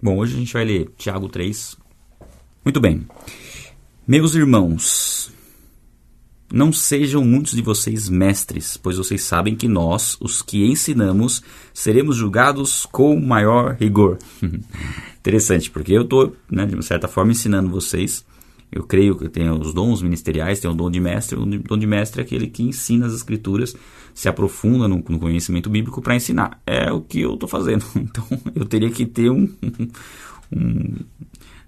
Bom, hoje a gente vai ler Tiago 3. Muito bem. Meus irmãos, não sejam muitos de vocês mestres, pois vocês sabem que nós, os que ensinamos, seremos julgados com maior rigor. Interessante, porque eu estou, né, de uma certa forma, ensinando vocês. Eu creio que tem os dons ministeriais, tem o dom de mestre. O dom de mestre é aquele que ensina as escrituras, se aprofunda no, no conhecimento bíblico para ensinar. É o que eu estou fazendo. Então eu teria que ter um, um,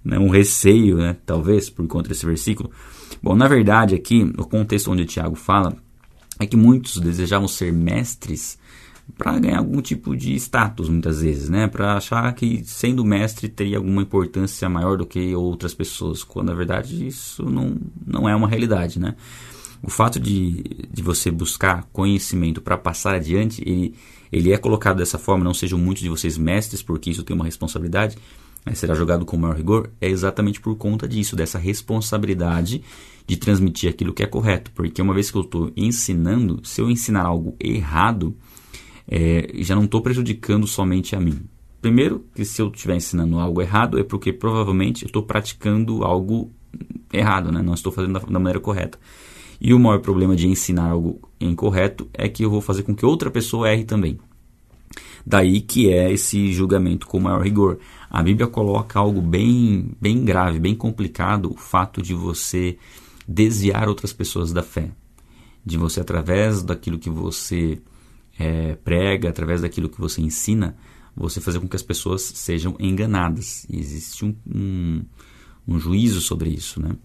né, um receio, né, talvez, por conta desse versículo. Bom, na verdade, aqui, o contexto onde Tiago fala é que muitos desejavam ser mestres para ganhar algum tipo de status, muitas vezes, né? Para achar que sendo mestre teria alguma importância maior do que outras pessoas, quando na verdade isso não, não é uma realidade, né? O fato de, de você buscar conhecimento para passar adiante, ele, ele é colocado dessa forma, não sejam muitos de vocês mestres, porque isso tem uma responsabilidade, mas será jogado com maior rigor, é exatamente por conta disso, dessa responsabilidade de transmitir aquilo que é correto. Porque uma vez que eu estou ensinando, se eu ensinar algo errado, é, já não estou prejudicando somente a mim. Primeiro, que se eu estiver ensinando algo errado, é porque provavelmente eu estou praticando algo errado, né? não estou fazendo da, da maneira correta. E o maior problema de ensinar algo incorreto é que eu vou fazer com que outra pessoa erre também. Daí que é esse julgamento com maior rigor. A Bíblia coloca algo bem, bem grave, bem complicado, o fato de você desviar outras pessoas da fé. De você, através daquilo que você é, prega, através daquilo que você ensina, você fazer com que as pessoas sejam enganadas. E existe um, um, um juízo sobre isso, né?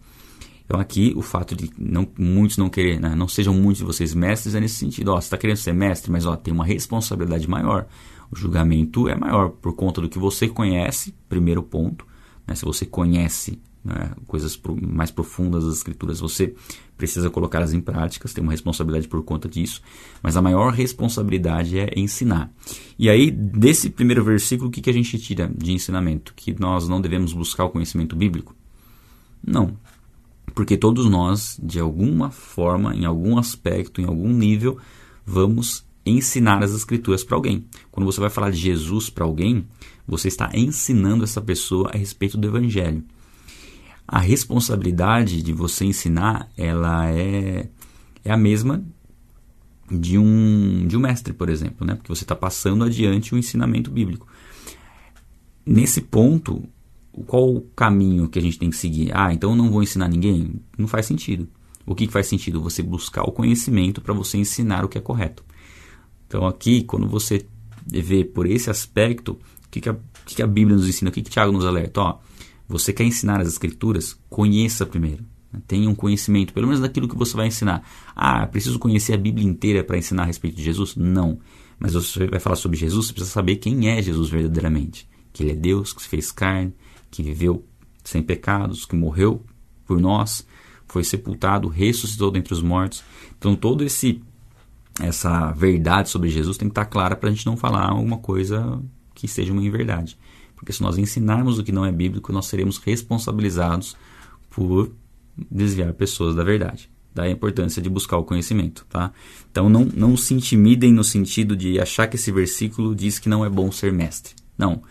Então aqui o fato de não, muitos não querer, né, não sejam muitos de vocês mestres é nesse sentido. Ó, você está querendo ser mestre, mas ó, tem uma responsabilidade maior. O julgamento é maior por conta do que você conhece, primeiro ponto. Né, se você conhece né, coisas mais profundas das escrituras, você precisa colocá-las em práticas, tem uma responsabilidade por conta disso, mas a maior responsabilidade é ensinar. E aí, desse primeiro versículo, o que, que a gente tira de ensinamento? Que nós não devemos buscar o conhecimento bíblico? Não. Porque todos nós, de alguma forma, em algum aspecto, em algum nível, vamos ensinar as escrituras para alguém. Quando você vai falar de Jesus para alguém, você está ensinando essa pessoa a respeito do evangelho. A responsabilidade de você ensinar, ela é, é a mesma de um, de um mestre, por exemplo, né? porque você está passando adiante o ensinamento bíblico. Nesse ponto, qual o caminho que a gente tem que seguir? Ah, então eu não vou ensinar ninguém? Não faz sentido. O que, faz sentido? Você buscar o conhecimento para você ensinar o que é correto. Então aqui, quando você vê por esse aspecto, o que, que, a, que, que a Bíblia nos ensina? O que, que Tiago nos alerta? Ó, você quer ensinar as escrituras? Conheça primeiro. Tenha um conhecimento, pelo menos daquilo que você vai ensinar. Ah, preciso conhecer a Bíblia inteira para ensinar a respeito de Jesus? Não. Mas você vai falar sobre Jesus, você precisa saber quem é Jesus verdadeiramente. Que ele é Deus, que se fez carne, que viveu sem pecados, que morreu por nós, foi sepultado, ressuscitou dentre os mortos. Então todo esse essa verdade sobre Jesus tem que estar clara para a gente não falar alguma coisa que seja uma inverdade. Porque se nós ensinarmos o que não é bíblico, nós seremos responsabilizados por desviar pessoas da verdade. Daí a importância de buscar o conhecimento, tá? Então não, não se intimidem no sentido de achar que esse versículo diz que não é bom ser mestre. Não.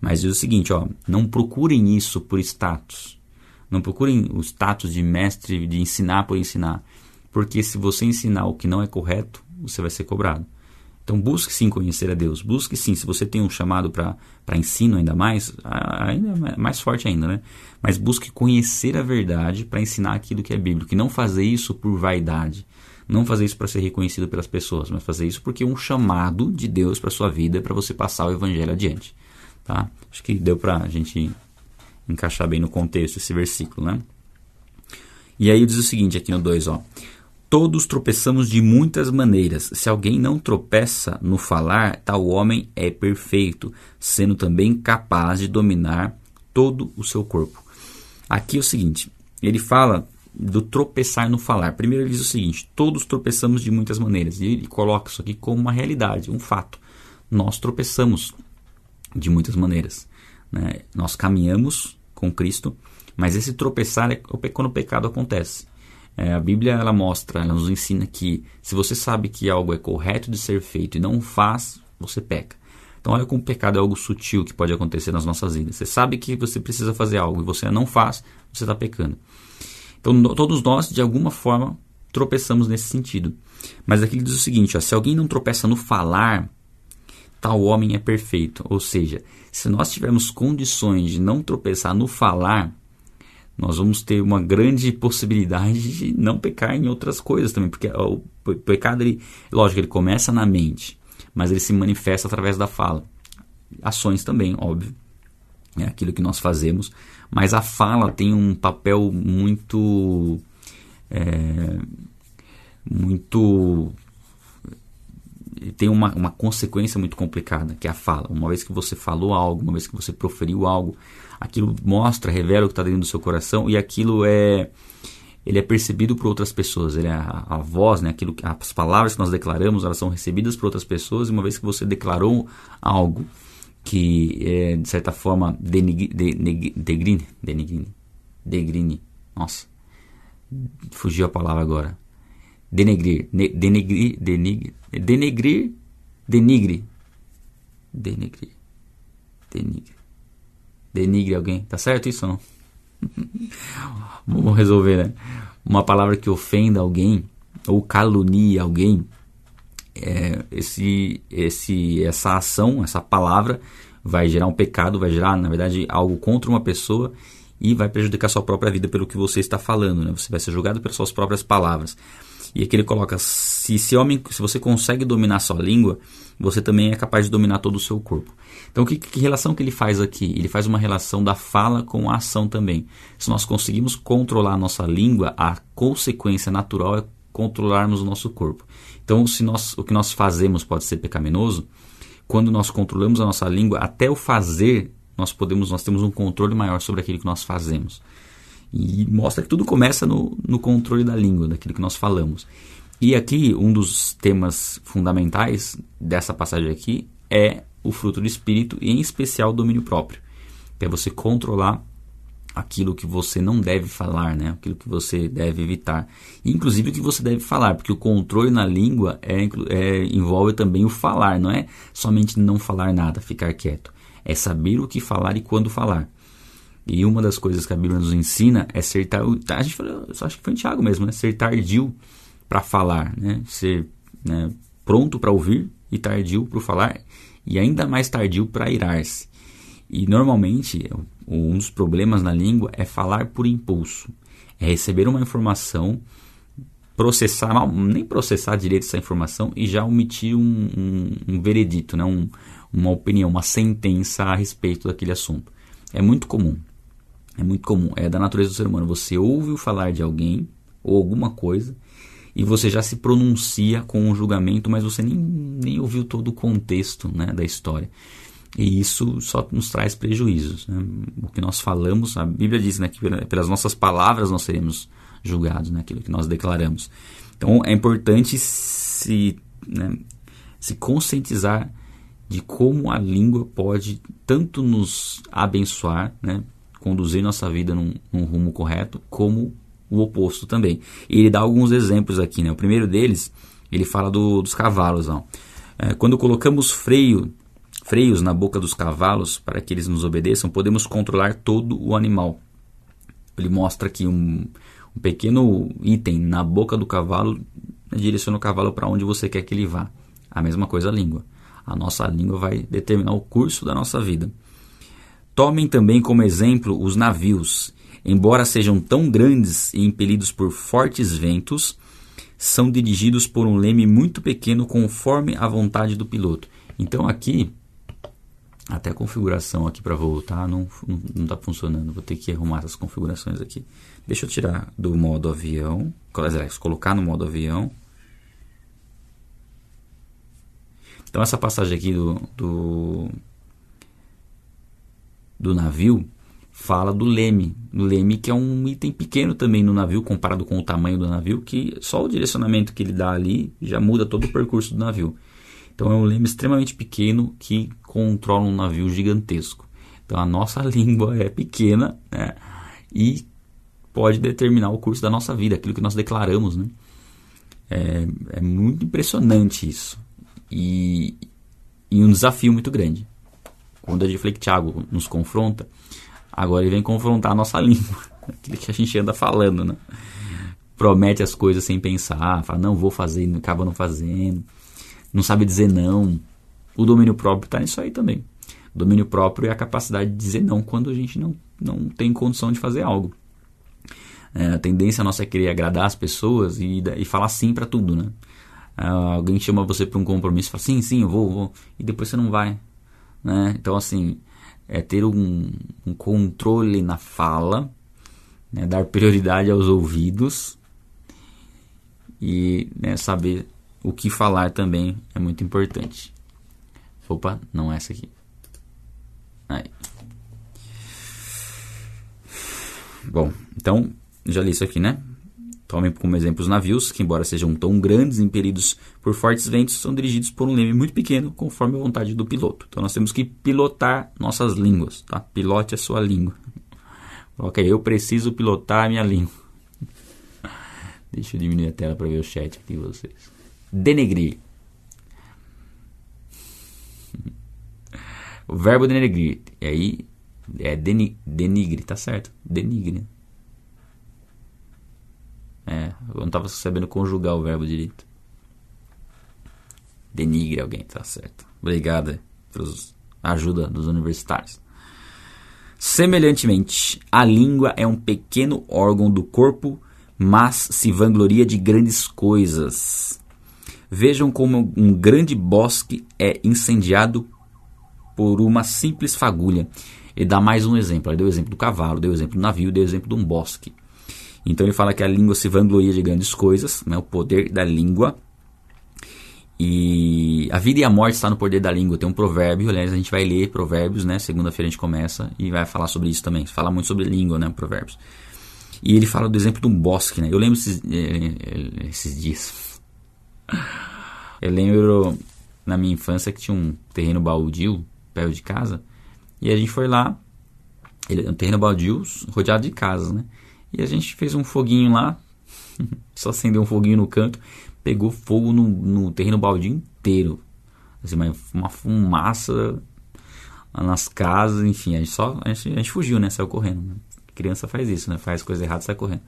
Mas diz o seguinte, ó, não procurem isso por status. Não procurem o status de mestre, de ensinar por ensinar. Porque se você ensinar o que não é correto, você vai ser cobrado. Então busque sim conhecer a Deus. Busque sim, se você tem um chamado para ensino ainda mais, ainda é mais forte ainda, né? Mas busque conhecer a verdade para ensinar aquilo que é bíblico. E não fazer isso por vaidade. Não fazer isso para ser reconhecido pelas pessoas, mas fazer isso porque é um chamado de Deus para sua vida, para você passar o evangelho adiante. Tá? Acho que deu para a gente encaixar bem no contexto esse versículo, né? E aí diz o seguinte aqui no 2, ó. Todos tropeçamos de muitas maneiras. Se alguém não tropeça no falar, tal homem é perfeito, sendo também capaz de dominar todo o seu corpo. Aqui é o seguinte, ele fala do tropeçar no falar. Primeiro ele diz o seguinte: todos tropeçamos de muitas maneiras. E ele coloca isso aqui como uma realidade, um fato. Nós tropeçamos de muitas maneiras. Né? Nós caminhamos com Cristo, mas esse tropeçar é quando o pecado acontece. É, a Bíblia ela mostra, ela nos ensina que se você sabe que algo é correto de ser feito e não faz, você peca. Então, olha como o pecado é algo sutil que pode acontecer nas nossas vidas. Você sabe que você precisa fazer algo e você não faz, você está pecando. Então, todos nós, de alguma forma, tropeçamos nesse sentido. Mas aqui ele diz o seguinte: ó, se alguém não tropeça no falar, tal homem é perfeito. Ou seja, se nós tivermos condições de não tropeçar no falar, nós vamos ter uma grande possibilidade de não pecar em outras coisas também, porque o pecado, ele, lógico, ele começa na mente, mas ele se manifesta através da fala. Ações também, óbvio, é aquilo que nós fazemos, mas a fala tem um papel muito. É, muito tem uma, uma consequência muito complicada, que é a fala. Uma vez que você falou algo, uma vez que você proferiu algo, aquilo mostra, revela o que está dentro do seu coração e aquilo é ele é percebido por outras pessoas. Ele é a, a, voz, né, aquilo, as palavras que nós declaramos, elas são recebidas por outras pessoas. E uma vez que você declarou algo que é, de certa forma degrine, degrine, degrine, degrine, nossa, fugiu a palavra agora. Denegrir, ne, denegrir, denigre, denegrir, denigre, denegrir, denigre denigre alguém. Tá certo isso ou não? Vamos resolver, né? Uma palavra que ofenda alguém ou calunie alguém, é, esse, esse, essa ação, essa palavra vai gerar um pecado, vai gerar, na verdade, algo contra uma pessoa e vai prejudicar sua própria vida pelo que você está falando, né? Você vai ser julgado pelas suas próprias palavras. E aqui ele coloca: se, se, homem, se você consegue dominar sua língua, você também é capaz de dominar todo o seu corpo. Então, que, que, relação que ele faz aqui? Ele faz uma relação da fala com a ação também. Se nós conseguimos controlar a nossa língua, a consequência natural é controlarmos o nosso corpo. Então, se nós, o que nós fazemos pode ser pecaminoso, quando nós controlamos a nossa língua, até o fazer, nós podemos, nós temos um controle maior sobre aquilo que nós fazemos. E mostra que tudo começa no, no controle da língua, daquilo que nós falamos. E aqui, um dos temas fundamentais dessa passagem aqui é o fruto do espírito e em especial o domínio próprio, que é você controlar aquilo que você não deve falar, né? Aquilo que você deve evitar, inclusive o que você deve falar, porque o controle na língua é, é, envolve também o falar, não é somente não falar nada, ficar quieto, é saber o que falar e quando falar. E uma das coisas que a Bíblia nos ensina é ser tardio. A gente falou, eu acho que foi em Tiago mesmo, né? Ser tardio para falar, né? Ser né, pronto para ouvir e tardio para falar e ainda mais tardio para irar-se. E normalmente um dos problemas na língua é falar por impulso, é receber uma informação, processar, nem processar direito essa informação e já omitir um, um, um veredito, né? Um, uma opinião, uma sentença a respeito daquele assunto. É muito comum. É muito comum. É da natureza do ser humano. Você ouve falar de alguém ou alguma coisa e você já se pronuncia com um julgamento, mas você nem, nem ouviu todo o contexto né, da história. E isso só nos traz prejuízos. Né? O que nós falamos, a Bíblia diz né, que pelas nossas palavras nós seremos julgados, né, aquilo que nós declaramos. Então é importante se, né, se conscientizar de como a língua pode tanto nos abençoar, né, conduzir nossa vida num, num rumo correto, como o oposto também. E ele dá alguns exemplos aqui. Né? O primeiro deles, ele fala do, dos cavalos. Ó. É, quando colocamos freio, freios na boca dos cavalos para que eles nos obedeçam, podemos controlar todo o animal. Ele mostra aqui um, um pequeno item na boca do cavalo, direciona o cavalo para onde você quer que ele vá. A mesma coisa a língua. A nossa língua vai determinar o curso da nossa vida. Tomem também como exemplo os navios embora sejam tão grandes e impelidos por fortes ventos, são dirigidos por um leme muito pequeno conforme a vontade do piloto. Então aqui, até a configuração aqui para voltar não está funcionando. Vou ter que arrumar essas configurações aqui. Deixa eu tirar do modo avião, colocar no modo avião. Então essa passagem aqui do, do, do navio fala do leme. Do leme que é um item pequeno também no navio, comparado com o tamanho do navio, que só o direcionamento que ele dá ali já muda todo o percurso do navio. Então é um leme extremamente pequeno que controla um navio gigantesco. Então a nossa língua é pequena né? e pode determinar o curso da nossa vida, aquilo que nós declaramos. Né? É, é muito impressionante isso. E, e um desafio muito grande. Quando a gente falei que Tiago nos confronta, agora ele vem confrontar a nossa língua, aquilo que a gente anda falando, né? Promete as coisas sem pensar, fala, não, vou fazer, acaba não fazendo, não sabe dizer não. O domínio próprio está nisso aí também. O domínio próprio é a capacidade de dizer não quando a gente não, não tem condição de fazer algo. É, a tendência nossa é querer agradar as pessoas e, e falar sim para tudo, né? É, alguém chama você para um compromisso, fala sim, sim, eu vou, vou, e depois você não vai, né? Então assim, é ter um, um controle na fala, né? dar prioridade aos ouvidos e né, saber o que falar também é muito importante. Opa, não é essa aqui. Aí. Bom, então já li isso aqui, né? Tomem como exemplo os navios, que embora sejam tão grandes impelidos por fortes ventos, são dirigidos por um leme muito pequeno, conforme a vontade do piloto. Então nós temos que pilotar nossas línguas, tá? Pilote a sua língua. Ok, eu preciso pilotar a minha língua. Deixa eu diminuir a tela para ver o chat aqui de vocês. Denegrir. O verbo denegrir. E aí é deni, denigre, tá certo? Denigre. É, eu não estava sabendo conjugar o verbo direito. Denigre alguém, tá certo. Obrigado pela ajuda dos universitários. Semelhantemente, a língua é um pequeno órgão do corpo, mas se vangloria de grandes coisas. Vejam como um grande bosque é incendiado por uma simples fagulha. Ele dá mais um exemplo. Ele deu o exemplo do cavalo, deu o exemplo do navio, deu o exemplo de um bosque. Então ele fala que a língua se vangloria de grandes coisas, né, o poder da língua. E a vida e a morte está no poder da língua. Tem um provérbio, aliás, a gente vai ler provérbios, né? Segunda-feira a gente começa e vai falar sobre isso também. Fala muito sobre língua, né? Provérbios. E ele fala do exemplo de um bosque, né? Eu lembro esses, eh, eh, esses dias. Eu lembro na minha infância que tinha um terreno baldio perto de casa. E a gente foi lá. Ele, um terreno baldio rodeado de casas, né? E a gente fez um foguinho lá, só acendeu um foguinho no canto, pegou fogo no, no terreno baldio inteiro. Assim, uma fumaça nas casas, enfim, a gente só a gente, a gente fugiu, né? Saiu correndo. Né? Criança faz isso, né? Faz coisa errada, sai correndo.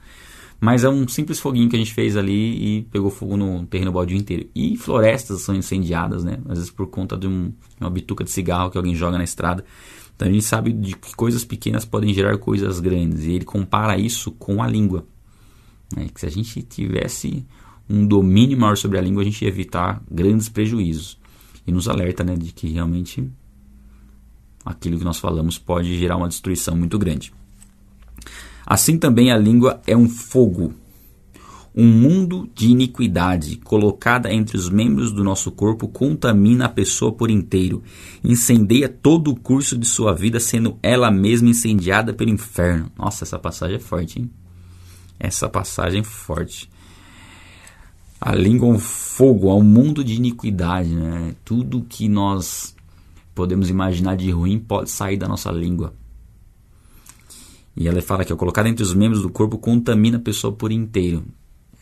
Mas é um simples foguinho que a gente fez ali e pegou fogo no terreno baldio inteiro. E florestas são incendiadas, né? Às vezes por conta de um, uma bituca de cigarro que alguém joga na estrada. Então gente sabe de que coisas pequenas podem gerar coisas grandes. E ele compara isso com a língua. Né? Que se a gente tivesse um domínio maior sobre a língua, a gente ia evitar grandes prejuízos. E nos alerta né, de que realmente aquilo que nós falamos pode gerar uma destruição muito grande. Assim também a língua é um fogo um mundo de iniquidade colocada entre os membros do nosso corpo contamina a pessoa por inteiro, incendeia todo o curso de sua vida, sendo ela mesma incendiada pelo inferno. Nossa, essa passagem é forte, hein? Essa passagem é forte. A língua é um fogo, é um mundo de iniquidade, né? Tudo que nós podemos imaginar de ruim pode sair da nossa língua. E ela fala que colocada entre os membros do corpo contamina a pessoa por inteiro.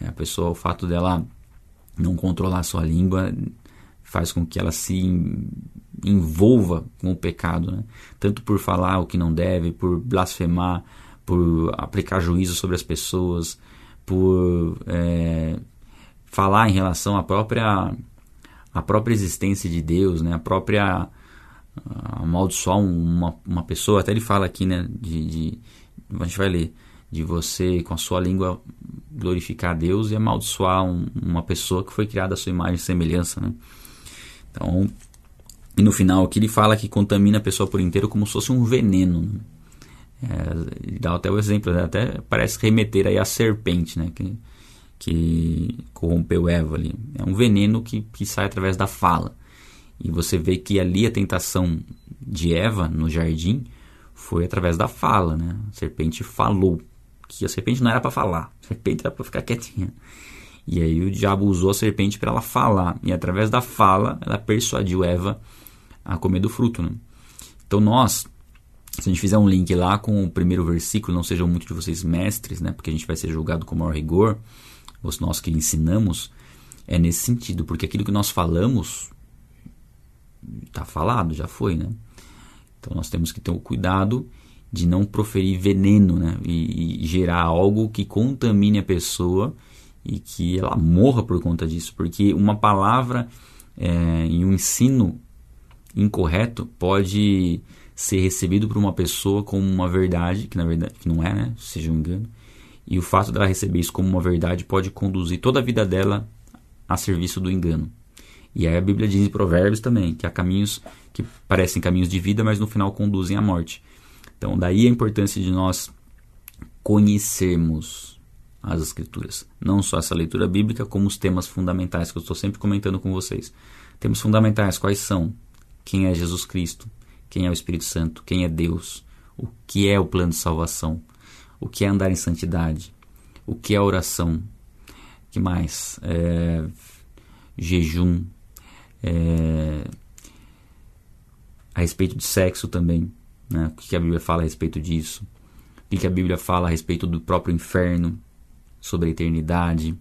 É, a pessoa, o fato dela não controlar a sua língua faz com que ela se envolva com o pecado, né? tanto por falar o que não deve, por blasfemar, por aplicar juízo sobre as pessoas, por é, falar em relação à própria a própria existência de Deus, né? a própria amaldiçoar uma, uma pessoa, até ele fala aqui, né, de, de a gente vai ler, de você com a sua língua glorificar a Deus e amaldiçoar um, uma pessoa que foi criada à sua imagem e semelhança, né? Então, e no final aqui ele fala que contamina a pessoa por inteiro como se fosse um veneno. Né? É, dá até o exemplo, né? até parece remeter aí à serpente, né? Que, que corrompeu Eva ali. É um veneno que, que sai através da fala. E você vê que ali a tentação de Eva no jardim foi através da fala, né? A serpente falou que a serpente não era para falar, a serpente era para ficar quietinha. E aí o diabo usou a serpente para ela falar, e através da fala ela persuadiu Eva a comer do fruto. Né? Então nós, se a gente fizer um link lá com o primeiro versículo, não sejam muito de vocês mestres, né? porque a gente vai ser julgado com maior rigor, os nós que ensinamos, é nesse sentido, porque aquilo que nós falamos está falado, já foi, né? Então nós temos que ter o cuidado de não proferir veneno, né? E, e gerar algo que contamine a pessoa e que ela morra por conta disso, porque uma palavra é, em um ensino incorreto pode ser recebido por uma pessoa como uma verdade, que na verdade que não é, né? Seja um engano. E o fato dela receber isso como uma verdade pode conduzir toda a vida dela a serviço do engano. E aí a Bíblia diz em Provérbios também que há caminhos que parecem caminhos de vida, mas no final conduzem à morte. Então, daí a importância de nós conhecermos as Escrituras. Não só essa leitura bíblica, como os temas fundamentais que eu estou sempre comentando com vocês. Temas fundamentais quais são? Quem é Jesus Cristo? Quem é o Espírito Santo? Quem é Deus? O que é o plano de salvação? O que é andar em santidade? O que é oração? que mais? É, jejum. É, a respeito de sexo também. Né? O que a Bíblia fala a respeito disso? O que a Bíblia fala a respeito do próprio inferno? Sobre a eternidade?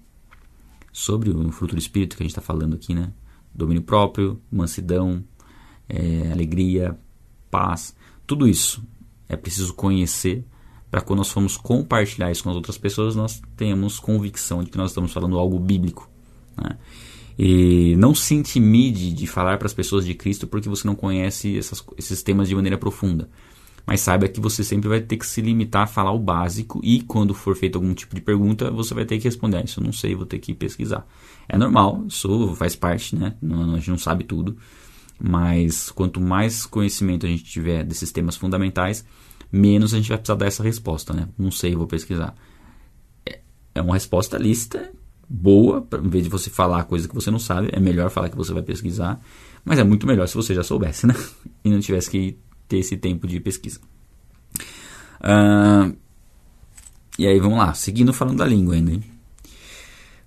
Sobre o fruto do Espírito que a gente está falando aqui, né? Domínio próprio, mansidão, é, alegria, paz. Tudo isso é preciso conhecer para quando nós formos compartilhar isso com as outras pessoas, nós tenhamos convicção de que nós estamos falando algo bíblico. Né? E não se intimide de falar para as pessoas de Cristo porque você não conhece essas, esses temas de maneira profunda. Mas saiba que você sempre vai ter que se limitar a falar o básico e quando for feito algum tipo de pergunta, você vai ter que responder. Ah, isso eu não sei, vou ter que pesquisar. É normal, isso faz parte, né? Não, a gente não sabe tudo. Mas quanto mais conhecimento a gente tiver desses temas fundamentais, menos a gente vai precisar dar essa resposta, né? Não sei, vou pesquisar. É, é uma resposta lista boa, em vez de você falar coisa que você não sabe, é melhor falar que você vai pesquisar, mas é muito melhor se você já soubesse, né? E não tivesse que ter esse tempo de pesquisa. Uh, e aí, vamos lá, seguindo falando da língua ainda. Hein?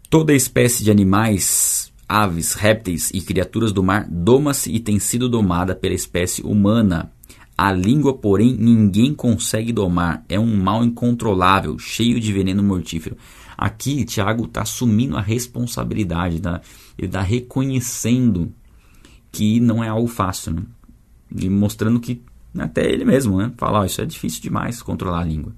Toda espécie de animais, aves, répteis e criaturas do mar doma-se e tem sido domada pela espécie humana a língua, porém, ninguém consegue domar. É um mal incontrolável, cheio de veneno mortífero. Aqui, Tiago está assumindo a responsabilidade, tá? ele está reconhecendo que não é algo fácil, né? e mostrando que até ele mesmo né? fala: oh, Isso é difícil demais controlar a língua.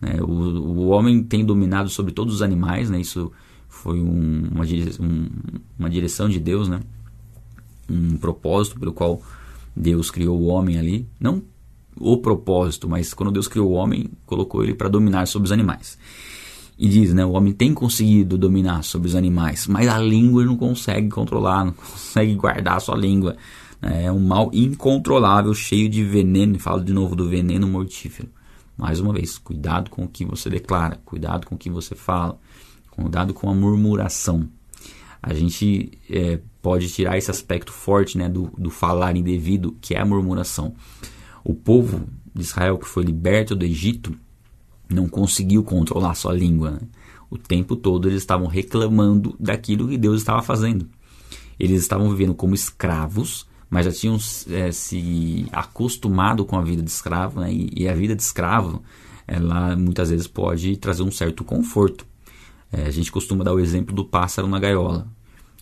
Né? O, o homem tem dominado sobre todos os animais, né? isso foi um, uma, um, uma direção de Deus, né? um propósito pelo qual Deus criou o homem ali, não o propósito, mas quando Deus criou o homem, colocou ele para dominar sobre os animais. E diz, né, o homem tem conseguido dominar sobre os animais, mas a língua não consegue controlar, não consegue guardar a sua língua. Né? É um mal incontrolável, cheio de veneno, falo de novo do veneno mortífero. Mais uma vez, cuidado com o que você declara, cuidado com o que você fala, cuidado com a murmuração. A gente é, pode tirar esse aspecto forte né, do, do falar indevido, que é a murmuração. O povo de Israel que foi liberto do Egito não conseguiu controlar sua língua. Né? O tempo todo eles estavam reclamando daquilo que Deus estava fazendo. Eles estavam vivendo como escravos, mas já tinham é, se acostumado com a vida de escravo, né? e, e, a vida de escravo, ela muitas vezes pode trazer um certo conforto. É, a gente costuma dar o exemplo do pássaro na gaiola.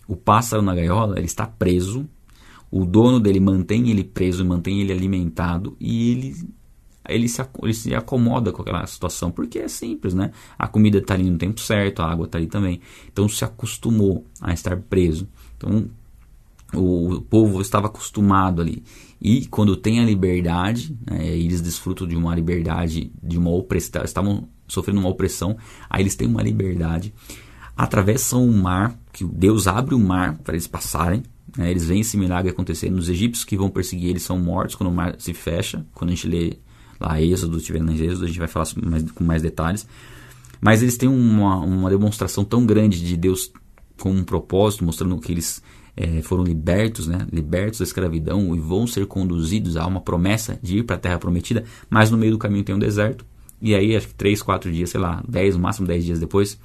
O pássaro na gaiola ele está preso, o dono dele mantém ele preso, mantém ele alimentado e ele, ele, se, ele se acomoda com aquela situação, porque é simples, né? A comida está ali no tempo certo, a água está ali também. Então se acostumou a estar preso. Então o povo estava acostumado ali. E quando tem a liberdade, né, eles desfrutam de uma liberdade, de uma opressão, estavam sofrendo uma opressão, aí eles têm uma liberdade atravessam o mar, que Deus abre o mar para eles passarem. Né? Eles veem esse milagre acontecer. Os egípcios que vão perseguir eles são mortos quando o mar se fecha. Quando a gente lê lá Êxodo, estiver na Êxodo, a gente vai falar mais, com mais detalhes. Mas eles têm uma, uma demonstração tão grande de Deus com um propósito, mostrando que eles é, foram libertos, né? libertos da escravidão e vão ser conduzidos a uma promessa de ir para a terra prometida, mas no meio do caminho tem um deserto. E aí, acho que 3, 4 dias, sei lá, 10, no máximo 10 dias depois,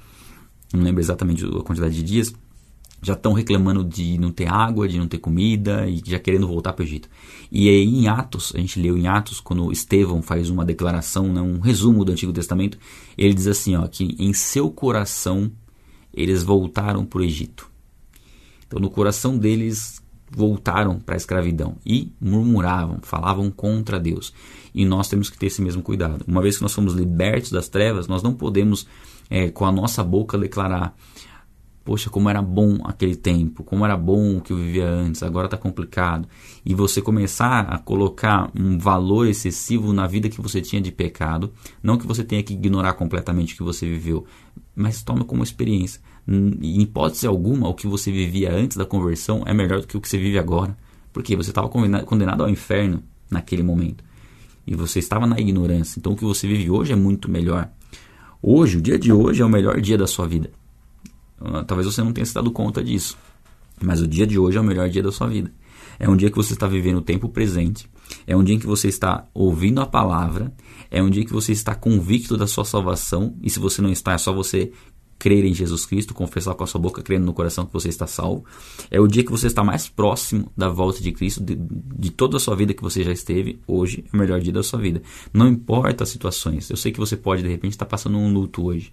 não lembro exatamente a quantidade de dias, já estão reclamando de não ter água, de não ter comida e já querendo voltar para o Egito. E aí em Atos, a gente leu em Atos, quando Estevão faz uma declaração, né, um resumo do Antigo Testamento, ele diz assim, ó, que em seu coração eles voltaram para o Egito. Então no coração deles voltaram para a escravidão e murmuravam, falavam contra Deus. E nós temos que ter esse mesmo cuidado. Uma vez que nós fomos libertos das trevas, nós não podemos, é, com a nossa boca, declarar: Poxa, como era bom aquele tempo, como era bom o que eu vivia antes, agora está complicado. E você começar a colocar um valor excessivo na vida que você tinha de pecado, não que você tenha que ignorar completamente o que você viveu, mas tome como experiência em hipótese alguma, o que você vivia antes da conversão é melhor do que o que você vive agora. Porque você estava condenado ao inferno naquele momento. E você estava na ignorância. Então o que você vive hoje é muito melhor. Hoje, o dia de hoje é o melhor dia da sua vida. Ah, talvez você não tenha se dado conta disso. Mas o dia de hoje é o melhor dia da sua vida. É um dia que você está vivendo o tempo presente. É um dia em que você está ouvindo a palavra. É um dia que você está convicto da sua salvação. E se você não está, é só você crer em Jesus Cristo, confessar com a sua boca, crendo no coração que você está salvo. É o dia que você está mais próximo da volta de Cristo, de, de toda a sua vida que você já esteve. Hoje é o melhor dia da sua vida. Não importa as situações. Eu sei que você pode, de repente, estar passando um luto hoje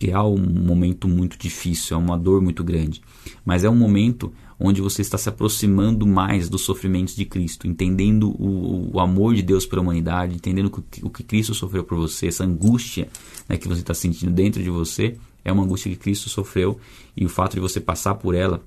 que é um momento muito difícil, é uma dor muito grande, mas é um momento onde você está se aproximando mais dos sofrimentos de Cristo, entendendo o, o amor de Deus pela humanidade, entendendo o que, o que Cristo sofreu por você, essa angústia né, que você está sentindo dentro de você, é uma angústia que Cristo sofreu e o fato de você passar por ela,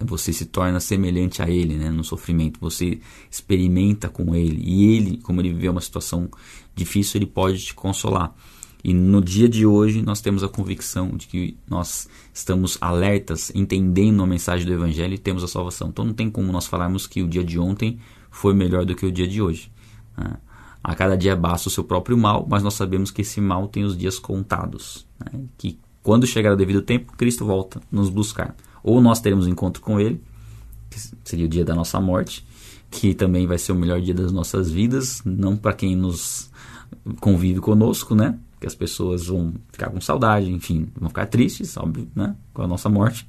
você se torna semelhante a Ele né, no sofrimento. Você experimenta com Ele e Ele, como Ele viveu uma situação difícil, Ele pode te consolar. E no dia de hoje nós temos a convicção de que nós estamos alertas, entendendo a mensagem do Evangelho e temos a salvação. Então não tem como nós falarmos que o dia de ontem foi melhor do que o dia de hoje. Né? A cada dia basta o seu próprio mal, mas nós sabemos que esse mal tem os dias contados. Né? Que quando chegar o devido tempo, Cristo volta nos buscar. Ou nós teremos um encontro com Ele, que seria o dia da nossa morte, que também vai ser o melhor dia das nossas vidas, não para quem nos convive conosco, né? Que as pessoas vão ficar com saudade, enfim, vão ficar tristes, óbvio, né? Com a nossa morte.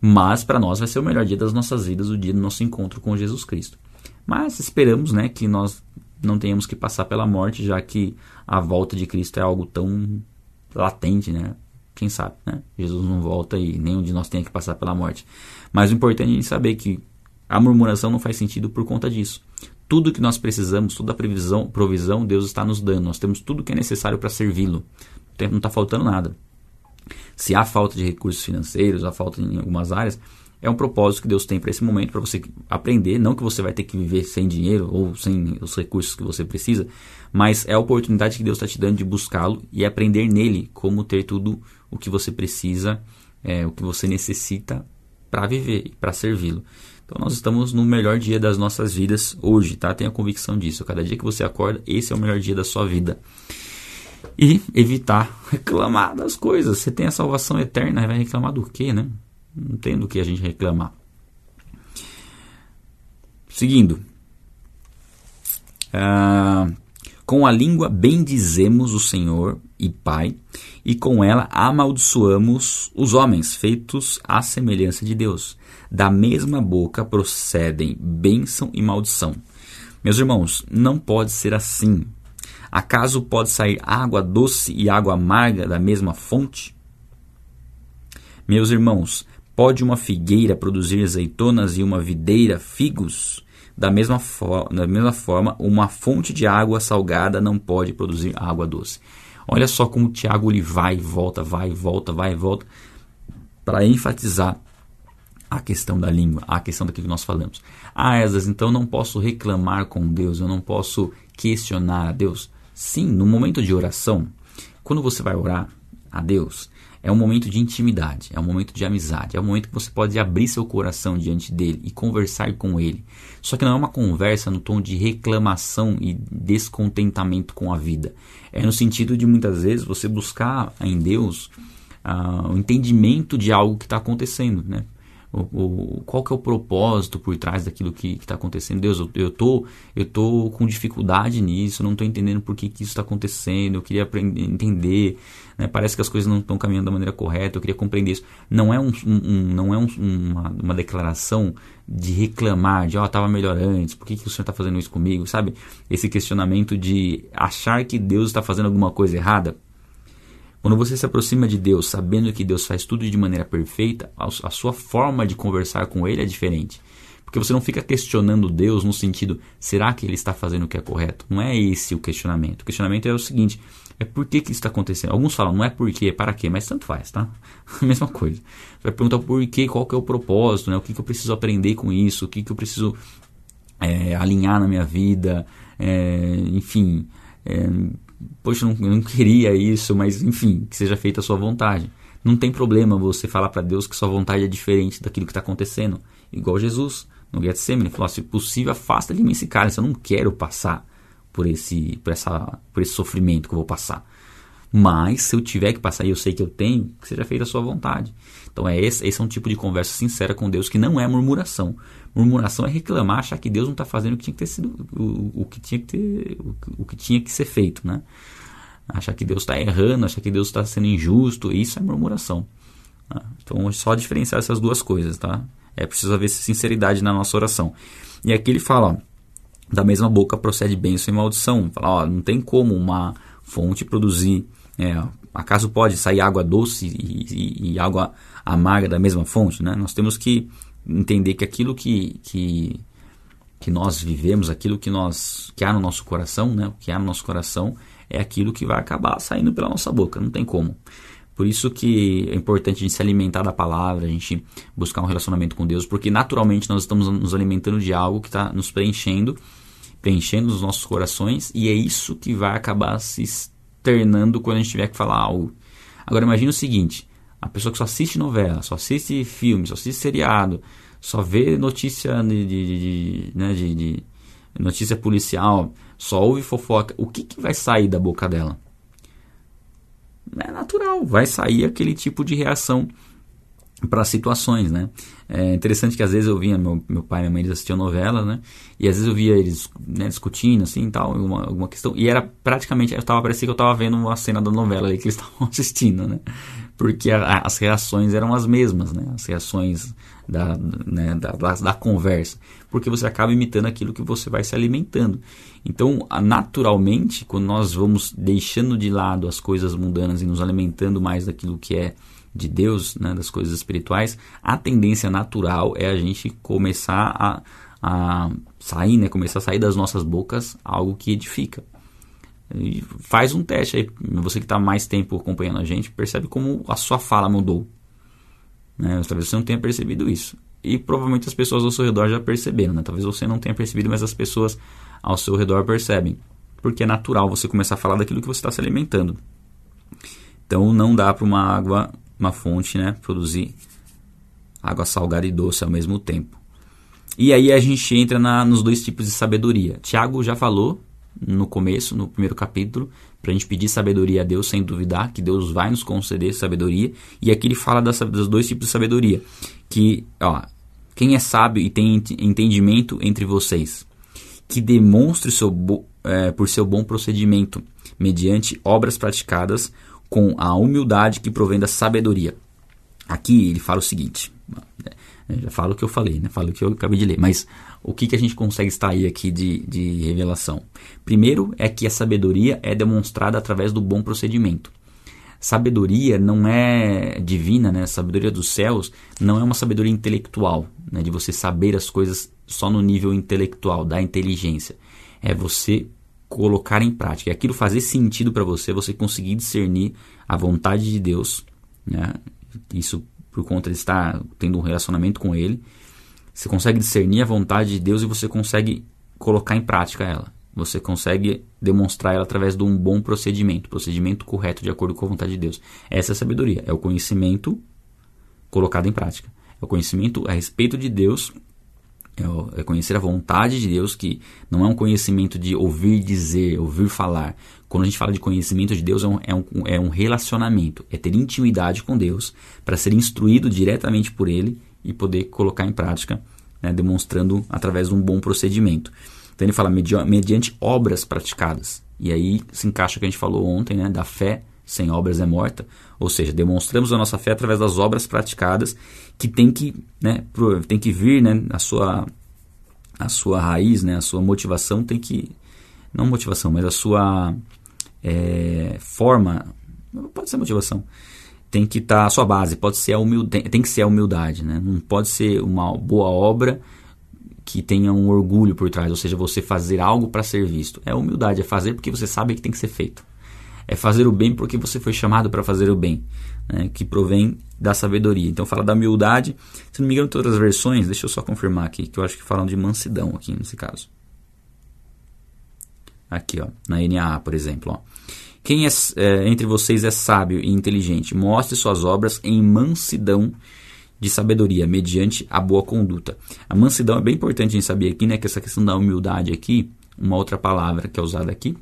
Mas para nós vai ser o melhor dia das nossas vidas, o dia do nosso encontro com Jesus Cristo. Mas esperamos, né, que nós não tenhamos que passar pela morte, já que a volta de Cristo é algo tão latente, né? Quem sabe, né? Jesus não volta e nenhum de nós tenha que passar pela morte. Mas o importante é saber que a murmuração não faz sentido por conta disso. Tudo que nós precisamos, toda a previsão, provisão, Deus está nos dando. Nós temos tudo que é necessário para servi-lo. Não está faltando nada. Se há falta de recursos financeiros, há falta em algumas áreas, é um propósito que Deus tem para esse momento, para você aprender. Não que você vai ter que viver sem dinheiro ou sem os recursos que você precisa, mas é a oportunidade que Deus está te dando de buscá-lo e aprender nele como ter tudo o que você precisa, é, o que você necessita para viver e para servi-lo. Então nós estamos no melhor dia das nossas vidas hoje, tá? Tenha convicção disso. Cada dia que você acorda, esse é o melhor dia da sua vida. E evitar reclamar das coisas. Você tem a salvação eterna, vai reclamar do quê, né? Não tem do que a gente reclamar. Seguindo. Ah, com a língua bendizemos o Senhor e Pai, e com ela amaldiçoamos os homens, feitos à semelhança de Deus. Da mesma boca procedem bênção e maldição. Meus irmãos, não pode ser assim. Acaso pode sair água doce e água amarga da mesma fonte? Meus irmãos, Pode uma figueira produzir azeitonas e uma videira figos? Da mesma, da mesma forma, uma fonte de água salgada não pode produzir água doce. Olha só como o Tiago ele vai e volta, vai e volta, vai e volta, para enfatizar a questão da língua, a questão daquilo que nós falamos. Ah, Esdras, então não posso reclamar com Deus, eu não posso questionar a Deus. Sim, no momento de oração, quando você vai orar a Deus, é um momento de intimidade, é um momento de amizade, é um momento que você pode abrir seu coração diante dele e conversar com ele. Só que não é uma conversa no tom de reclamação e descontentamento com a vida. É no sentido de muitas vezes você buscar em Deus uh, o entendimento de algo que está acontecendo, né? O, o, qual que é o propósito por trás daquilo que está acontecendo. Deus, eu, eu, tô, eu tô com dificuldade nisso, não estou entendendo por que, que isso está acontecendo, eu queria aprender, entender, né? parece que as coisas não estão caminhando da maneira correta, eu queria compreender isso. Não é, um, um não é um, uma, uma declaração de reclamar, de, ó, oh, estava melhor antes, por que, que o senhor está fazendo isso comigo, sabe? Esse questionamento de achar que Deus está fazendo alguma coisa errada, quando você se aproxima de Deus sabendo que Deus faz tudo de maneira perfeita, a sua forma de conversar com Ele é diferente. Porque você não fica questionando Deus no sentido, será que ele está fazendo o que é correto? Não é esse o questionamento. O questionamento é o seguinte, é por que, que isso está acontecendo? Alguns falam, não é por quê, para quê, mas tanto faz, tá? Mesma coisa. Você vai perguntar por quê, qual que é o propósito, né? O que, que eu preciso aprender com isso, o que, que eu preciso é, alinhar na minha vida, é, enfim. É, poxa, não, não queria isso, mas enfim, que seja feita a sua vontade. Não tem problema você falar para Deus que sua vontade é diferente daquilo que está acontecendo. Igual Jesus no Getsemane, falou: se possível, afasta de mim esse cálice. Eu não quero passar por esse, por, essa, por esse sofrimento que eu vou passar. Mas se eu tiver que passar e eu sei que eu tenho, que seja feita a sua vontade. Então é esse, esse é um tipo de conversa sincera com Deus que não é murmuração. Murmuração é reclamar, achar que Deus não está fazendo o que tinha que ter sido, o, o que tinha que ter, o, o, que tinha que ser feito, né? Achar que Deus está errando, achar que Deus está sendo injusto, isso é murmuração. Tá? Então é só diferenciar essas duas coisas, tá? É preciso haver sinceridade na nossa oração. E aqui ele fala, ó, da mesma boca procede bênção e maldição. Fala, ó, não tem como uma fonte produzir. É, acaso pode sair água doce e, e, e, água amarga da mesma fonte? Né? Nós temos que entender que aquilo que, que, que nós vivemos, aquilo que, nós, que há no nosso coração, né? o que há no nosso coração é aquilo que vai acabar saindo pela nossa boca, não tem como. Por isso que é importante a gente se alimentar da palavra, a gente buscar um relacionamento com Deus, porque naturalmente nós estamos nos alimentando de algo que está nos preenchendo, preenchendo os nossos corações, e é isso que vai acabar se externando quando a gente tiver que falar algo. Agora imagine o seguinte, a pessoa que só assiste novela, só assiste filme, só assiste seriado, só vê notícia de, de, de, né, de, de notícia policial, só ouve fofoca, o que, que vai sair da boca dela? é natural, vai sair aquele tipo de reação para situações, né? É interessante que às vezes eu via meu, meu pai e minha mãe assistiam novela, né? E às vezes eu via eles né, discutindo assim, tal, alguma, alguma questão, e era praticamente, eu tava parecia que eu tava vendo uma cena da novela ali que eles estavam assistindo, né? Porque a, as reações eram as mesmas, né? As reações da, né, da, da, da conversa, porque você acaba imitando aquilo que você vai se alimentando. Então, naturalmente, quando nós vamos deixando de lado as coisas mundanas e nos alimentando mais daquilo que é de Deus, né, das coisas espirituais, a tendência natural é a gente começar a, a sair, né, começar a sair das nossas bocas algo que edifica. E faz um teste aí, você que está mais tempo acompanhando a gente, percebe como a sua fala mudou. Né? Talvez você não tenha percebido isso. E provavelmente as pessoas ao seu redor já perceberam. Né? Talvez você não tenha percebido, mas as pessoas ao seu redor percebem. Porque é natural você começar a falar daquilo que você está se alimentando. Então não dá para uma água, uma fonte, né, produzir água salgada e doce ao mesmo tempo. E aí a gente entra na, nos dois tipos de sabedoria. Tiago já falou no começo, no primeiro capítulo, para a gente pedir sabedoria a Deus sem duvidar, que Deus vai nos conceder sabedoria. E aqui ele fala das, dos dois tipos de sabedoria. Que, ó, quem é sábio e tem entendimento entre vocês, que demonstre seu, é, por seu bom procedimento, mediante obras praticadas com a humildade que provém da sabedoria. Aqui ele fala o seguinte, já falo o que eu falei, né? falo o que eu acabei de ler, mas o que, que a gente consegue extrair aqui de, de revelação? Primeiro é que a sabedoria é demonstrada através do bom procedimento. Sabedoria não é divina, né? sabedoria dos céus não é uma sabedoria intelectual, né? de você saber as coisas só no nível intelectual, da inteligência. É você colocar em prática, é aquilo fazer sentido para você, você conseguir discernir a vontade de Deus, né? isso por conta de estar tendo um relacionamento com Ele. Você consegue discernir a vontade de Deus e você consegue colocar em prática ela. Você consegue demonstrar ela através de um bom procedimento, procedimento correto de acordo com a vontade de Deus. Essa é a sabedoria, é o conhecimento colocado em prática. É o conhecimento a respeito de Deus é, é conhecer a vontade de Deus, que não é um conhecimento de ouvir dizer, ouvir falar. Quando a gente fala de conhecimento de Deus, é um, é um, é um relacionamento, é ter intimidade com Deus, para ser instruído diretamente por Ele e poder colocar em prática, né, demonstrando através de um bom procedimento. Então ele fala mediante obras praticadas. E aí se encaixa o que a gente falou ontem, né, da fé sem obras é morta. Ou seja, demonstramos a nossa fé através das obras praticadas que tem que, né, tem que vir, né, a sua a sua raiz, né, a sua motivação tem que não motivação, mas a sua é, forma, pode ser motivação, tem que estar tá, a sua base, pode ser a humildade, tem que ser a humildade, né? Não pode ser uma boa obra que tenha um orgulho por trás, ou seja, você fazer algo para ser visto. É humildade, é fazer porque você sabe que tem que ser feito. É fazer o bem porque você foi chamado para fazer o bem, né, que provém da sabedoria. Então fala da humildade. Se não me engano, tem outras versões, deixa eu só confirmar aqui, que eu acho que falam de mansidão aqui nesse caso. Aqui, ó, na NAA, por exemplo. Ó. Quem é, é, entre vocês é sábio e inteligente, mostre suas obras em mansidão de sabedoria, mediante a boa conduta. A mansidão é bem importante a gente saber aqui, né? Que essa questão da humildade aqui, uma outra palavra que é usada aqui,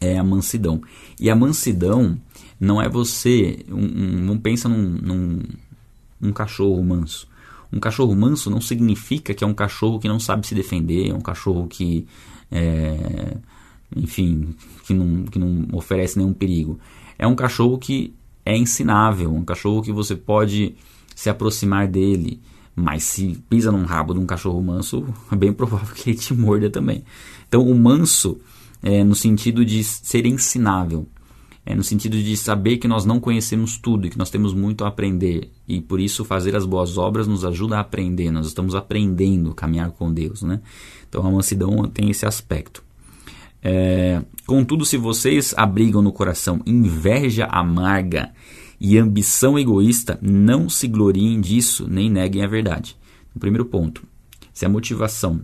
é a mansidão. E a mansidão não é você. Um, um, pensa num, num, num cachorro manso. Um cachorro manso não significa que é um cachorro que não sabe se defender, é um cachorro que. É, enfim, que não, que não oferece nenhum perigo. É um cachorro que é ensinável, um cachorro que você pode se aproximar dele. Mas se pisa num rabo de um cachorro manso, é bem provável que ele te morda também. Então, o manso é no sentido de ser ensinável, é no sentido de saber que nós não conhecemos tudo e que nós temos muito a aprender. E por isso fazer as boas obras nos ajuda a aprender. Nós estamos aprendendo a caminhar com Deus. Né? Então a mansidão tem esse aspecto. É, contudo, se vocês abrigam no coração inveja amarga e ambição egoísta, não se gloriem disso nem neguem a verdade. O primeiro ponto: se a motivação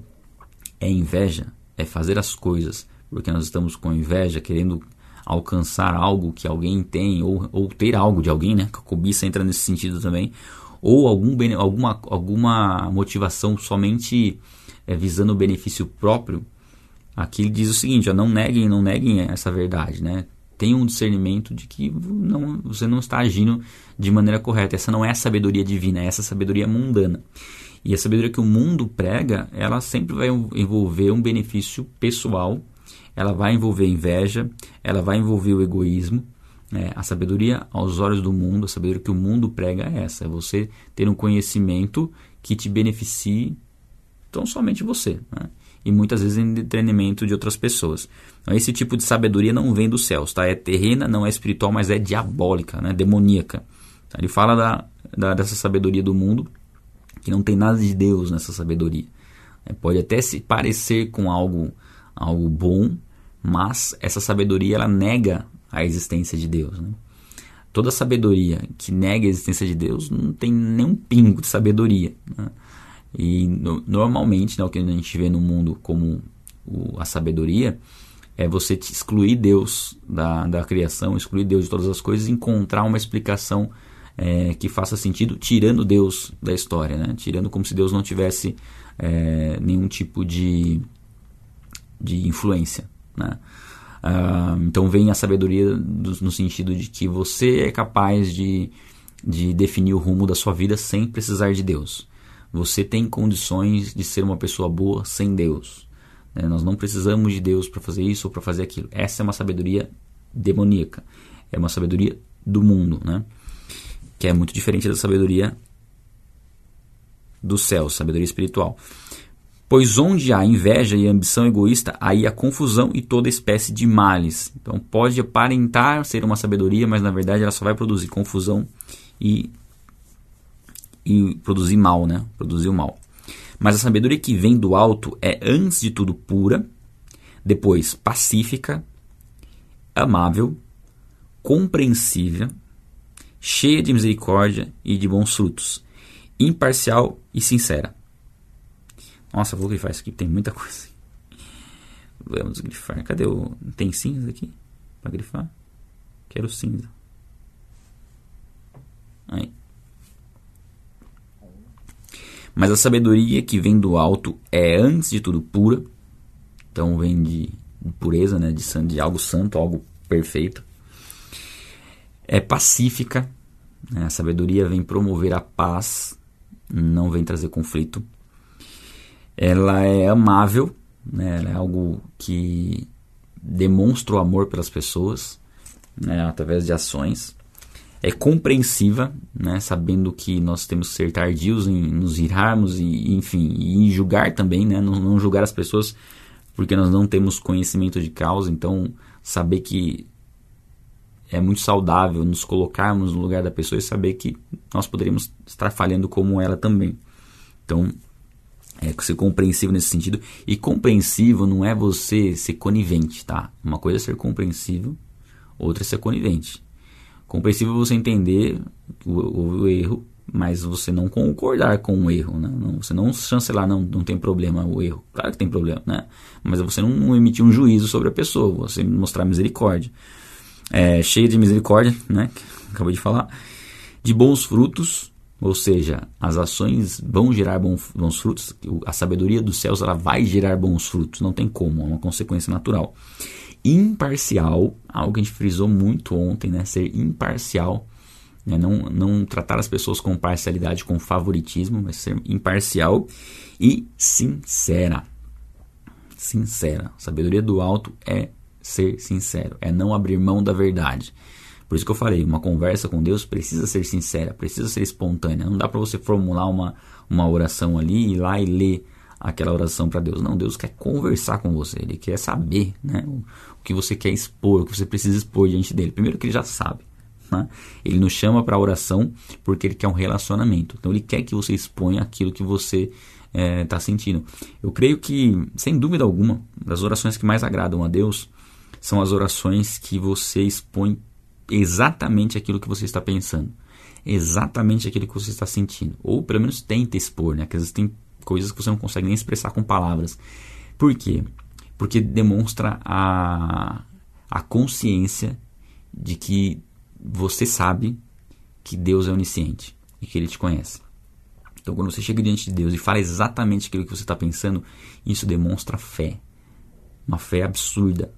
é inveja, é fazer as coisas porque nós estamos com inveja, querendo alcançar algo que alguém tem, ou, ou ter algo de alguém, né? A cobiça entra nesse sentido também. Ou algum, alguma, alguma motivação somente é, visando o benefício próprio. Aqui ele diz o seguinte: ó, não neguem, não neguem essa verdade, né? Tenham um discernimento de que não, você não está agindo de maneira correta. Essa não é sabedoria divina, é essa sabedoria mundana. E a sabedoria que o mundo prega, ela sempre vai envolver um benefício pessoal ela vai envolver inveja, ela vai envolver o egoísmo. Né? A sabedoria aos olhos do mundo, a sabedoria que o mundo prega é essa: é você ter um conhecimento que te beneficie tão somente você. Né? E muitas vezes em detrimento de outras pessoas. Então, esse tipo de sabedoria não vem dos céus, tá? É terrena, não é espiritual, mas é diabólica, né? demoníaca. Então, ele fala da, da, dessa sabedoria do mundo, que não tem nada de Deus nessa sabedoria. É, pode até se parecer com algo algo bom, mas essa sabedoria ela nega a existência de Deus. Né? Toda sabedoria que nega a existência de Deus não tem nenhum pingo de sabedoria. Né? E no, normalmente, né, o que a gente vê no mundo como o, a sabedoria é você excluir Deus da, da criação, excluir Deus de todas as coisas encontrar uma explicação é, que faça sentido, tirando Deus da história, né? tirando como se Deus não tivesse é, nenhum tipo de de influência. Né? Uh, então vem a sabedoria do, no sentido de que você é capaz de, de definir o rumo da sua vida sem precisar de Deus. Você tem condições de ser uma pessoa boa sem Deus. Né? Nós não precisamos de Deus para fazer isso ou para fazer aquilo. Essa é uma sabedoria demoníaca. É uma sabedoria do mundo, né? que é muito diferente da sabedoria do céu, sabedoria espiritual. Pois onde há inveja e ambição egoísta, aí há confusão e toda espécie de males. Então pode aparentar ser uma sabedoria, mas na verdade ela só vai produzir confusão e, e produzir mal, né? Produzir o mal. Mas a sabedoria que vem do alto é, antes de tudo, pura, depois pacífica, amável, compreensível, cheia de misericórdia e de bons frutos, imparcial e sincera. Nossa, vou grifar isso aqui, tem muita coisa. Vamos grifar. Cadê o. Tem cinza aqui? Pra grifar? Quero cinza. Aí. Mas a sabedoria que vem do alto é, antes de tudo, pura. Então vem de pureza, né? de, de algo santo, algo perfeito. É pacífica. Né? A sabedoria vem promover a paz, não vem trazer conflito ela é amável, né? ela é algo que demonstra o amor pelas pessoas né? através de ações. É compreensiva, né? sabendo que nós temos que ser tardios em nos irarmos e, enfim, em julgar também, né? não, não julgar as pessoas porque nós não temos conhecimento de causa, então saber que é muito saudável nos colocarmos no lugar da pessoa e saber que nós poderíamos estar falhando como ela também. Então, É ser compreensivo nesse sentido. E compreensivo não é você ser conivente, tá? Uma coisa é ser compreensivo, outra é ser conivente. Compreensivo é você entender o, o, o erro, mas você não concordar com o erro, né? Não, você não chancelar, não, não tem problema o erro. Claro que tem problema, né? Mas você não emitir um juízo sobre a pessoa, você mostrar misericórdia. É, cheia de misericórdia, né? Acabei de falar. De bons frutos, ou seja, as ações vão gerar bons frutos, a sabedoria dos céus ela vai gerar bons frutos, não tem como, é uma consequência natural. Imparcial, algo que a gente frisou muito ontem, né? ser imparcial, né? não, não tratar as pessoas com parcialidade, com favoritismo, mas ser imparcial e sincera. Sincera. Sabedoria do alto é ser sincero, é não abrir mão da verdade. Por isso que eu falei, uma conversa com Deus precisa ser sincera, precisa ser espontânea. Não dá para você formular uma, uma oração ali e ir lá e ler aquela oração para Deus. Não, Deus quer conversar com você, Ele quer saber né, o, que você quer expor, o que você precisa expor diante dele. Primeiro que Ele já sabe. Né? Ele nos chama para oração porque Ele quer um relacionamento. Então Ele quer que você exponha aquilo que você está é, tá sentindo. Eu creio que, sem dúvida alguma, das orações que mais agradam a Deus são as orações que você expõe exatamente aquilo que você está pensando, exatamente aquilo que você está sentindo, ou pelo menos tenta expor, né? Porque às vezes tem coisas que você não consegue nem expressar com palavras. Por quê? Porque demonstra a, a consciência de que você sabe que Deus é onisciente e que Ele te conhece. Então, quando você chega diante de Deus e fala exatamente aquilo que você está pensando, isso demonstra fé. Uma fé absurda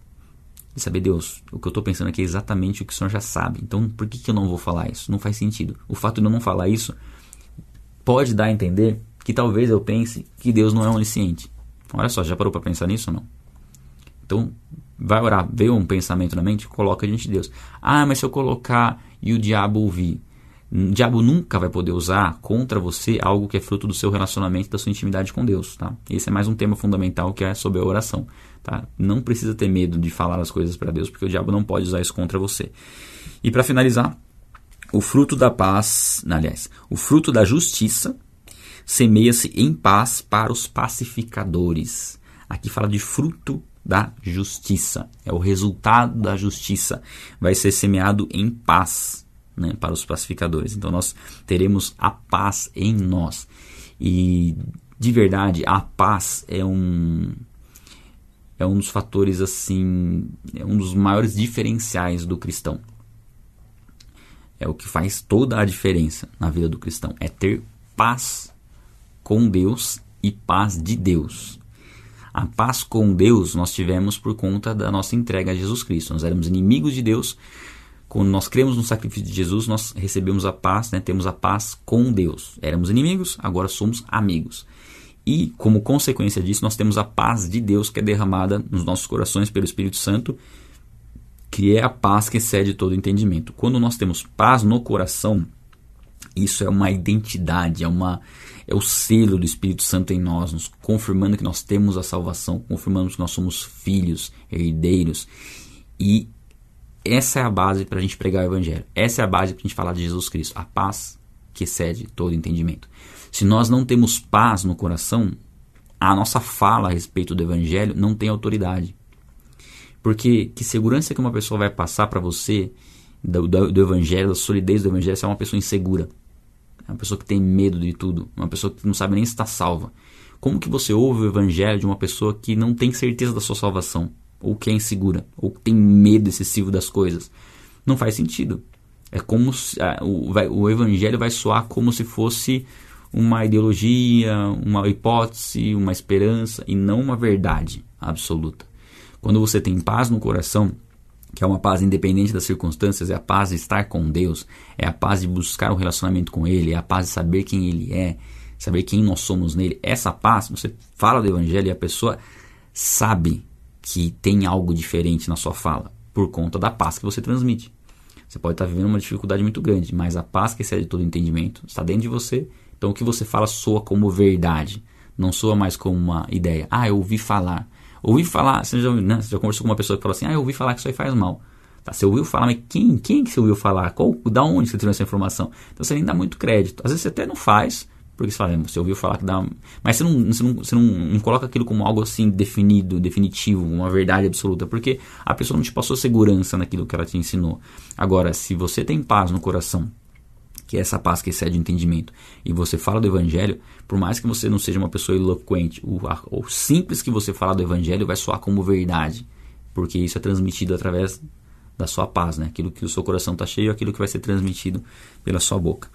de saber, Deus, o que eu estou pensando aqui é exatamente o que o Senhor já sabe. Então, por que, que eu não vou falar isso? Não faz sentido. O fato de eu não falar isso pode dar a entender que talvez eu pense que Deus não é onisciente. Olha só, já parou para pensar nisso ou não? Então, vai orar, veio um pensamento na mente, coloca diante de Deus. Ah, mas se eu colocar e o diabo ouvir, o diabo nunca vai poder usar contra você algo que é fruto do seu relacionamento, da sua intimidade com Deus, tá? Esse é mais um tema fundamental que é sobre a oração, tá? Não precisa ter medo de falar as coisas para Deus, porque o diabo não pode usar isso contra você. E para finalizar, o fruto da paz, aliás, o fruto da justiça semeia-se em paz para os pacificadores. Aqui fala de fruto da justiça, é o resultado da justiça, vai ser semeado em paz né, para os pacificadores. Então nós teremos a paz em nós. E de verdade, a paz é um é um dos fatores assim, é um dos maiores diferenciais do cristão. É o que faz toda a diferença na vida do cristão, é ter paz com Deus e paz de Deus. A paz com Deus nós tivemos por conta da nossa entrega a Jesus Cristo. Nós éramos inimigos de Deus, quando nós cremos no sacrifício de Jesus, nós recebemos a paz, né? temos a paz com Deus. Éramos inimigos, agora somos amigos. E, como consequência disso, nós temos a paz de Deus que é derramada nos nossos corações pelo Espírito Santo, que é a paz que excede todo entendimento. Quando nós temos paz no coração, isso é uma identidade, é, uma, é o selo do Espírito Santo em nós, nos confirmando que nós temos a salvação, confirmando que nós somos filhos, herdeiros. E essa é a base para a gente pregar o Evangelho. Essa é a base para a gente falar de Jesus Cristo. A paz que excede todo entendimento. Se nós não temos paz no coração, a nossa fala a respeito do Evangelho não tem autoridade. Porque que segurança que uma pessoa vai passar para você do, do, do, Evangelho, da solidez do Evangelho, se é uma pessoa insegura? É uma pessoa que tem medo de tudo, uma pessoa que não sabe nem se está salva. Como que você ouve o Evangelho de uma pessoa que não tem certeza da sua salvação? ou que é insegura, ou que tem medo excessivo das coisas. Não faz sentido. É como se, o, vai, o evangelho vai soar como se fosse uma ideologia, uma hipótese, uma esperança e não uma verdade absoluta. Quando você tem paz no coração, que é uma paz independente das circunstâncias, é a paz de estar com Deus, é a paz de buscar um relacionamento com Ele, é a paz de saber quem Ele é, saber quem nós somos nele. Essa paz, você fala do Evangelho e a pessoa sabe que tem algo diferente na sua fala por conta da paz que você transmite. Você pode estar vivendo uma dificuldade muito grande, mas a paz que excede todo entendimento está dentro de você. Então o que você fala soa como verdade, não soa mais como uma ideia. Ah, eu ouvi falar. Ouvi falar, você já, né, você já conversou com uma pessoa que fala assim: Ah, eu ouvi falar que isso aí faz mal. Tá, você ouviu falar, mas quem, quem que você ouviu falar? Qual, da onde você tirou essa informação? Então você nem dá muito crédito. Às vezes você até não faz, Porque você fala, você ouviu falar que dá. Mas você não, você não, você não, não coloca aquilo como algo assim definido, definitivo, uma verdade absoluta, porque a pessoa não te passou segurança naquilo que ela te ensinou. Agora, se você tem paz no coração, que é essa paz que excede o entendimento, e você fala do evangelho, por mais que você não seja uma pessoa eloquente, o, o simples que você fala do evangelho vai soar como verdade, porque isso é transmitido através da sua paz, né? Aquilo que o seu coração está cheio, aquilo que vai ser transmitido pela sua boca.